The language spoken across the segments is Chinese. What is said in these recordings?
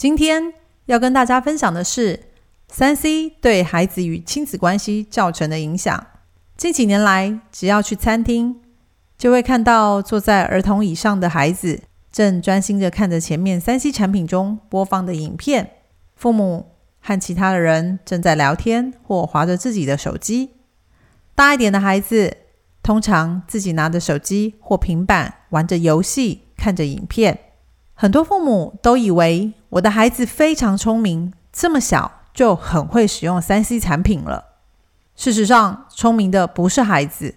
今天要跟大家分享的是三 C 对孩子与亲子关系造成的影响。近几年来，只要去餐厅，就会看到坐在儿童椅上的孩子正专心的看着前面三 C 产品中播放的影片，父母和其他的人正在聊天或划着自己的手机。大一点的孩子通常自己拿着手机或平板玩着游戏，看着影片。很多父母都以为我的孩子非常聪明，这么小就很会使用三 C 产品了。事实上，聪明的不是孩子，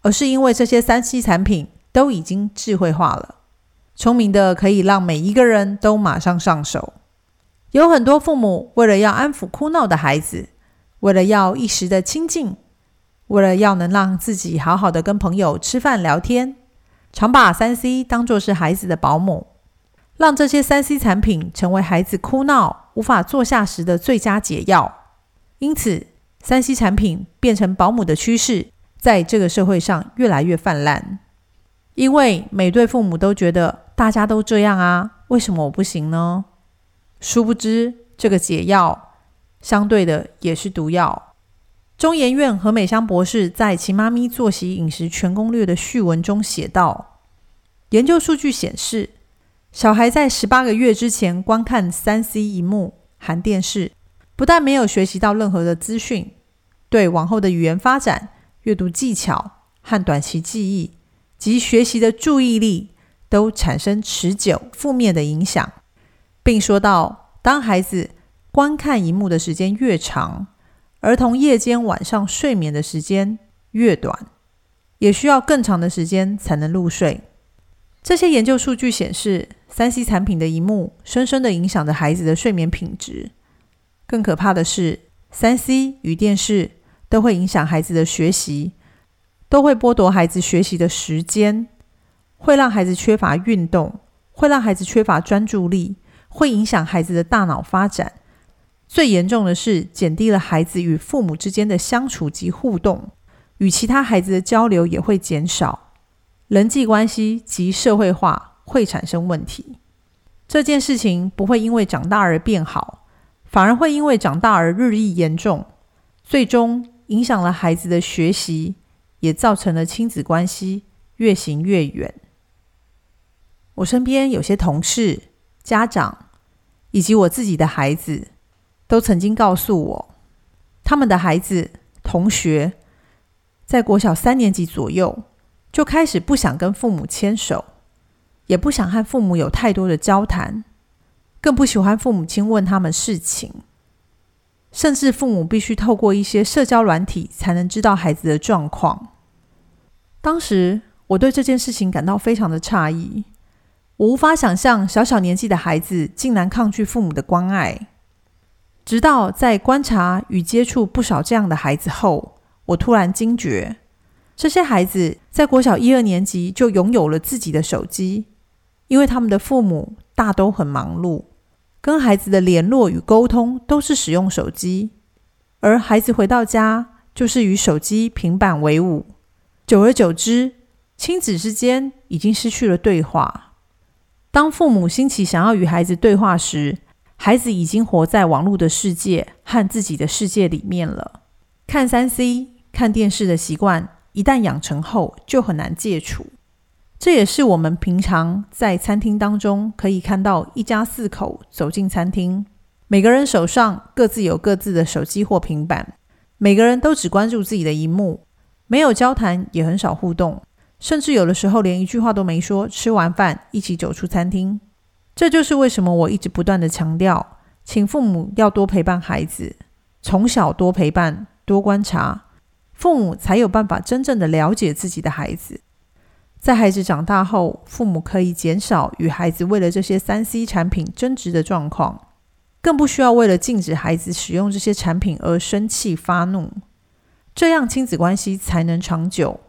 而是因为这些三 C 产品都已经智慧化了。聪明的可以让每一个人都马上上手。有很多父母为了要安抚哭闹的孩子，为了要一时的亲近，为了要能让自己好好的跟朋友吃饭聊天，常把三 C 当作是孩子的保姆。让这些三 C 产品成为孩子哭闹无法坐下时的最佳解药，因此三 C 产品变成保姆的趋势，在这个社会上越来越泛滥。因为每对父母都觉得大家都这样啊，为什么我不行呢？殊不知，这个解药相对的也是毒药。中研院何美香博士在《其妈咪作息饮食全攻略》的序文中写道：研究数据显示。小孩在十八个月之前观看三 C 荧幕含电视，不但没有学习到任何的资讯，对往后的语言发展、阅读技巧和短期记忆及学习的注意力都产生持久负面的影响，并说到，当孩子观看荧幕的时间越长，儿童夜间晚上睡眠的时间越短，也需要更长的时间才能入睡。这些研究数据显示。三 C 产品的一幕，深深的影响着孩子的睡眠品质。更可怕的是，三 C 与电视都会影响孩子的学习，都会剥夺孩子学习的时间，会让孩子缺乏运动，会让孩子缺乏专注力，会影响孩子的大脑发展。最严重的是，减低了孩子与父母之间的相处及互动，与其他孩子的交流也会减少，人际关系及社会化。会产生问题。这件事情不会因为长大而变好，反而会因为长大而日益严重，最终影响了孩子的学习，也造成了亲子关系越行越远。我身边有些同事、家长以及我自己的孩子，都曾经告诉我，他们的孩子、同学在国小三年级左右就开始不想跟父母牵手。也不想和父母有太多的交谈，更不喜欢父母亲问他们事情，甚至父母必须透过一些社交软体才能知道孩子的状况。当时我对这件事情感到非常的诧异，我无法想象小小年纪的孩子竟然抗拒父母的关爱。直到在观察与接触不少这样的孩子后，我突然惊觉，这些孩子在国小一二年级就拥有了自己的手机。因为他们的父母大都很忙碌，跟孩子的联络与沟通都是使用手机，而孩子回到家就是与手机、平板为伍。久而久之，亲子之间已经失去了对话。当父母兴起想要与孩子对话时，孩子已经活在网络的世界和自己的世界里面了。看三 C、看电视的习惯一旦养成后，就很难戒除。这也是我们平常在餐厅当中可以看到一家四口走进餐厅，每个人手上各自有各自的手机或平板，每个人都只关注自己的荧幕，没有交谈，也很少互动，甚至有的时候连一句话都没说。吃完饭一起走出餐厅，这就是为什么我一直不断的强调，请父母要多陪伴孩子，从小多陪伴、多观察，父母才有办法真正的了解自己的孩子。在孩子长大后，父母可以减少与孩子为了这些三 C 产品争执的状况，更不需要为了禁止孩子使用这些产品而生气发怒，这样亲子关系才能长久。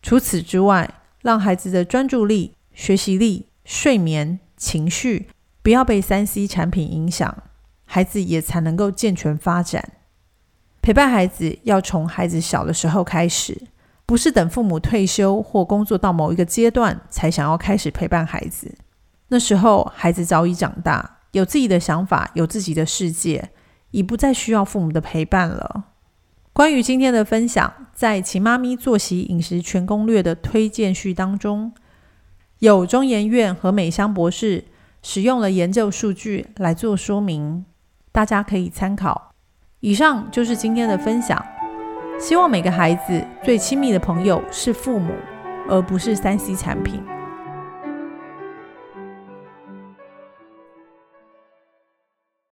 除此之外，让孩子的专注力、学习力、睡眠、情绪不要被三 C 产品影响，孩子也才能够健全发展。陪伴孩子要从孩子小的时候开始。不是等父母退休或工作到某一个阶段才想要开始陪伴孩子，那时候孩子早已长大，有自己的想法，有自己的世界，已不再需要父母的陪伴了。关于今天的分享，在《秦妈咪作息饮食全攻略》的推荐序当中，有中研院和美香博士使用了研究数据来做说明，大家可以参考。以上就是今天的分享。希望每个孩子最亲密的朋友是父母，而不是三 C 产品。